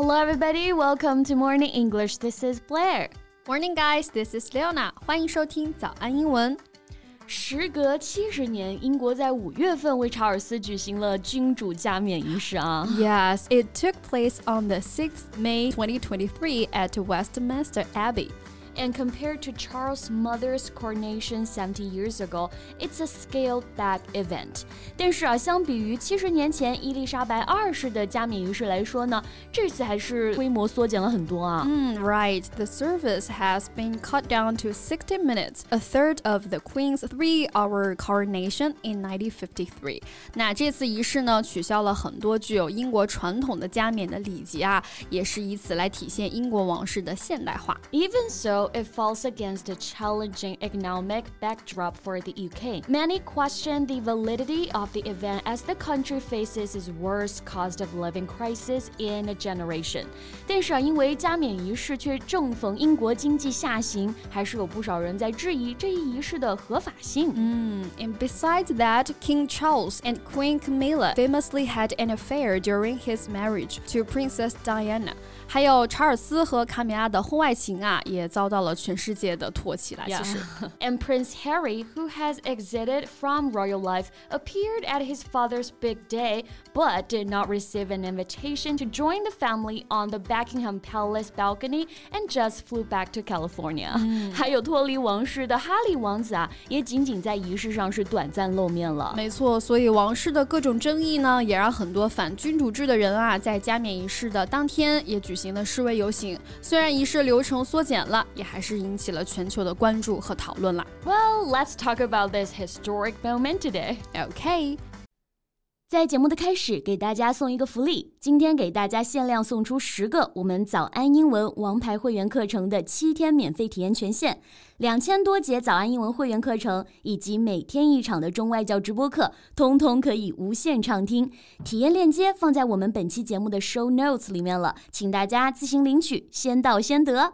Hello, everybody. Welcome to Morning English. This is Blair. Morning, guys. This is Leona. 欢迎收听早安英文。时隔七十年，英国在五月份为查尔斯举行了君主加冕仪式啊。Yes, it took place on the 6th May 2023 at Westminster Abbey. And compared to Charles' mother's coronation 70 years ago, it's a scaled back event. 但是啊，相比于七十年前伊丽莎白二世的加冕仪式来说呢，这次还是规模缩减了很多啊。Mm, right. The service has been cut down to 60 minutes, a third of the Queen's three-hour coronation in 1953. 那这次仪式呢，取消了很多具有英国传统的加冕的礼节啊，也是以此来体现英国王室的现代化。Even so it falls against a challenging economic backdrop for the UK. Many question the validity of the event as the country faces its worst cost of living crisis in a generation. 但是啊，因为加冕仪式却正逢英国经济下行，还是有不少人在质疑这一仪式的合法性。嗯，and besides that, King Charles and Queen Camilla famously had an affair during his marriage to Princess Diana. 还有查尔斯和卡米拉的婚外情啊，也遭 到了全世界的唾弃了。其实，And Prince Harry, who has exited from royal life, appeared at his father's big day, but did not receive an invitation to join the family on the Buckingham Palace balcony and just flew back to California. 还有脱离王室的哈利王子啊，也仅仅在仪式上是短暂露面了。没错，所以王室的各种争议呢，也让很多反君主制的人啊，在加冕仪式的当天也举。行的示威游行，虽然仪式流程缩减了，也 还是引起了全球的关注和讨论啦。Well, let's talk about this historic moment today. Okay. 在节目的开始，给大家送一个福利。今天给大家限量送出十个我们早安英文王牌会员课程的七天免费体验权限，两千多节早安英文会员课程以及每天一场的中外教直播课，通通可以无限畅听。体验链接放在我们本期节目的 show notes 里面了，请大家自行领取，先到先得。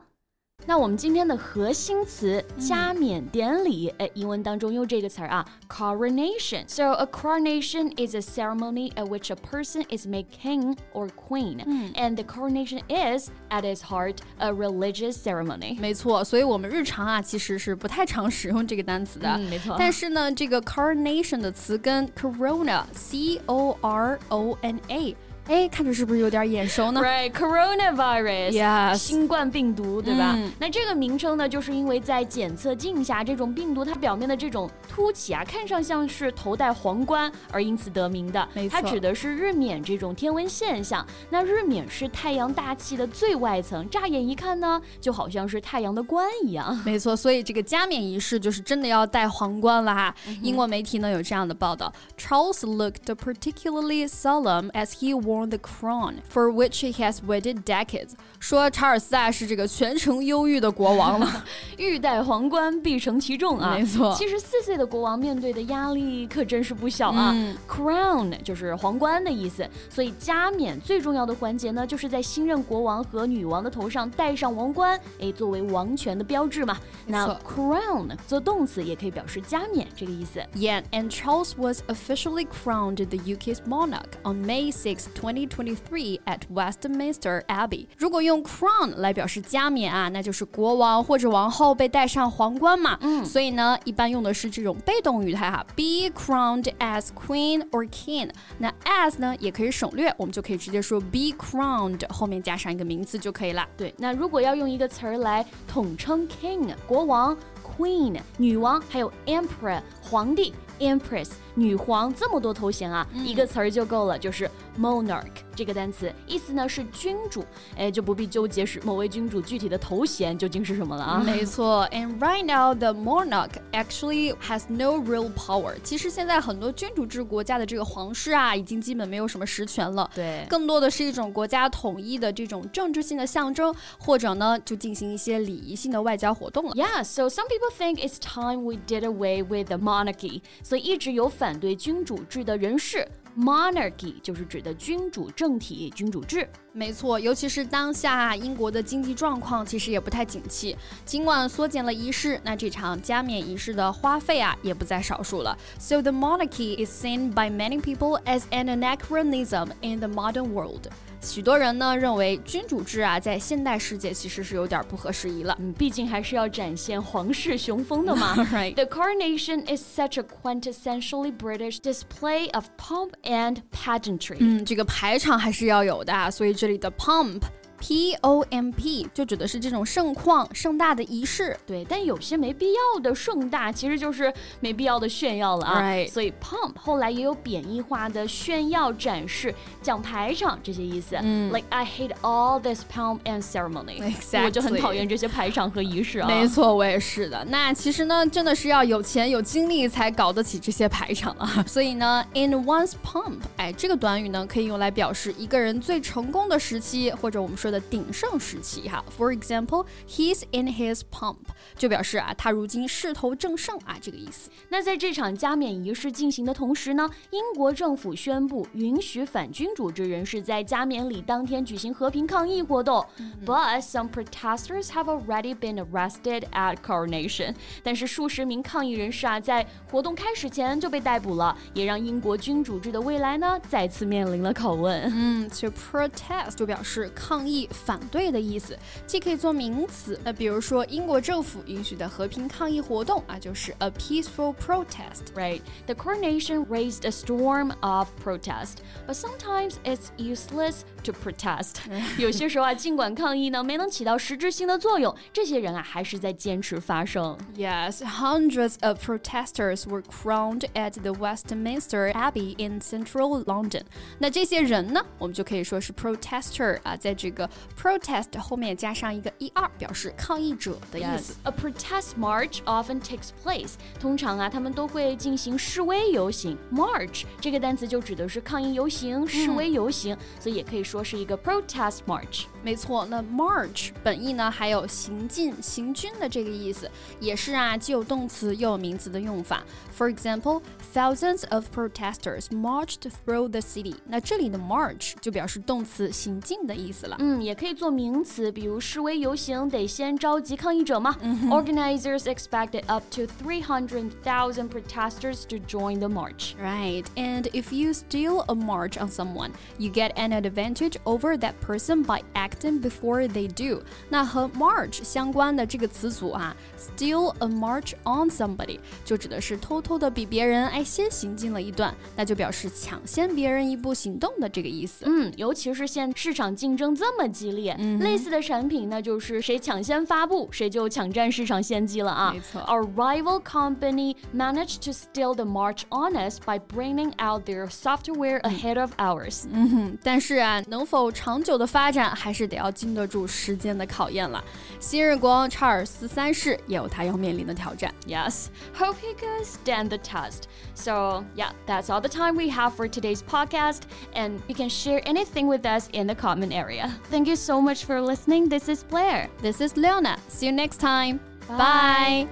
那我们今天的核心词加冕典礼，哎，英文当中用这个词儿啊，coronation。So a coronation is a ceremony at which a person is made king or queen, and the coronation is at its heart a religious ceremony。没错，所以我们日常啊其实是不太常使用这个单词的。嗯，没错。但是呢，这个 coronation 的词跟 corona，c o r o n a。 哎，看着是不是有点眼熟呢？Right, coronavirus. Yes，新冠病毒，对吧？那这个名称呢，就是因为在检测镜下，这种病毒它表面的这种凸起啊，看上像是头戴皇冠，而因此得名的。没错，它指的是日冕这种天文现象。那日冕是太阳大气的最外层，乍眼一看呢，就好像是太阳的冠一样。没错，所以这个加冕仪式就是真的要戴皇冠了哈。英国媒体呢有这样的报道：Charles looked particularly solemn as he wore. the crown for which he has waited decades。说查尔斯啊是这个全程忧郁的国王了，欲戴皇冠必承其重啊。没错，七十四岁的国王面对的压力可真是不小啊。嗯、Crown 就是皇冠的意思，所以加冕最重要的环节呢，就是在新任国王和女王的头上戴上王冠，哎，作为王权的标志嘛。那 crown 做动词也可以表示加冕这个意思。Yeah, and Charles was officially crowned the UK's monarch on May 6, 2023 at Westminster Abbey。如果用 crown 来表示加冕啊，那就是国王或者王后被戴上皇冠嘛。嗯，所以呢，一般用的是这种被动语态哈，be crowned as queen or king。那 as 呢也可以省略，我们就可以直接说 be crowned，后面加上一个名词就可以了。对，那如果要用一个词儿来统称 king 国王，queen 女王，还有 emperor 皇帝。Empress 女皇这么多头衔啊，一个词儿就够了，就是 monarch 这个单词，意思呢是君主，哎，就不必纠结是某位君主具体的头衔究竟是什么了啊。没错，And right now the monarch actually has no real power。其实现在很多君主制国家的这个皇室啊，已经基本没有什么实权了，对，更多的是一种国家统一的这种政治性的象征，或者呢就进行一些礼仪性的外交活动了。Yeah, so some people think it's time we did away with the monarchy. 所以一直有反对君主制的人士 monarchy 就是指的君主政体、君主制。没错，尤其是当下英国的经济状况其实也不太景气，尽管缩减了仪式，那这场加冕仪式的花费啊也不在少数了。So the monarchy is seen by many people as an anachronism in the modern world. 许多人呢认为君主制啊，在现代世界其实是有点不合时宜了。嗯，毕竟还是要展现皇室雄风的嘛。right. The coronation is such a quintessentially British display of pomp and pageantry. 嗯，这个排场还是要有的，所以这里的 pomp。 P O M P 就指的是这种盛况、盛大的仪式。对，但有些没必要的盛大，其实就是没必要的炫耀了啊。Right. 所以 pomp 后来也有贬义化的炫耀、展示、讲排场这些意思。嗯 Like I hate all this pomp and ceremony. Exactly. 我就很讨厌这些排场和仪式啊。没错，我也是的。那其实呢，真的是要有钱有精力才搞得起这些排场啊。所以呢，in one's pomp，哎，这个短语呢可以用来表示一个人最成功的时期，或者我们说的鼎盛时期哈。For example, he's in his pomp，就表示啊他如今势头正盛啊这个意思。那在这场加冕仪式进行的同时呢，英国政府宣布允许反君主制人士在加冕礼当天举行和平抗议活动。But some protesters have already been arrested at coronation。但是数十名抗议人士啊，在活动开始前就被逮捕了，也让英国君主制的未来呢再次面临了拷问。嗯，to protest 就表示抗议、 反对的意思，既可以做名词，那比如说英国政府允许的和平抗议活动啊，就是 a peaceful protest。 Right. The coronation raised a storm of protest, but sometimes it's useless to protest. 有些时候啊，尽管抗议呢没能起到实质性的作用，这些人啊还是在坚持发声。 Yes, hundreds of protesters were crowned at the Westminster Abbey in central London. 那这些人呢，我们就可以说是 protester 啊，在这个 protest 后面加上一个 er，表示抗议者的意思。A protest march often takes place. 通常啊，他们都会进行示威游行。March 这个单词就指的是抗议游行、示威游行，所以也可以说是一个 protest march。没错，那 march 本意呢还有行进、行军的这个意思，也是啊，既有动词又有名词的用法。For example, thousands of protesters marched through the city。那这里的 march 就表示动词行进的意思了。嗯，也可以做名词，比如示威游行得先召集抗议者嘛。Organizers expected up to 300,000 protesters to join the march. Right, and if you steal a march on someone, you get an advantage over that person by acting before they do. 那和 march 相关的这个词组啊，steal a march on somebody 就指的是偷偷的比别人哎先行进了一段，那就表示抢先别人一步行动的这个意思。嗯，尤其是现市场竞争这么 激烈，类似的产品那就是谁抢先发布，谁就抢占市场先机了啊。没错 Our rival company managed to steal the march on us by bringing out their software ahead of ours. 嗯，但是啊，能否长久的发展，还是得要经得住时间的考验了。昔日国王查尔斯三世也有他要面临的挑战。 Yes, hope he could stand the test. So, yeah, that's all the time we have for today's podcast, and you can share anything with us in the comment area. Thank you so much for listening. This is Blair. This is Leona. See you next time. Bye.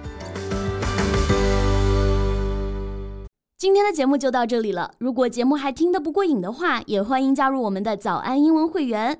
今天的节目就到这里了。如果节目还听得不过瘾的话，也欢迎加入我们的早安英文会员。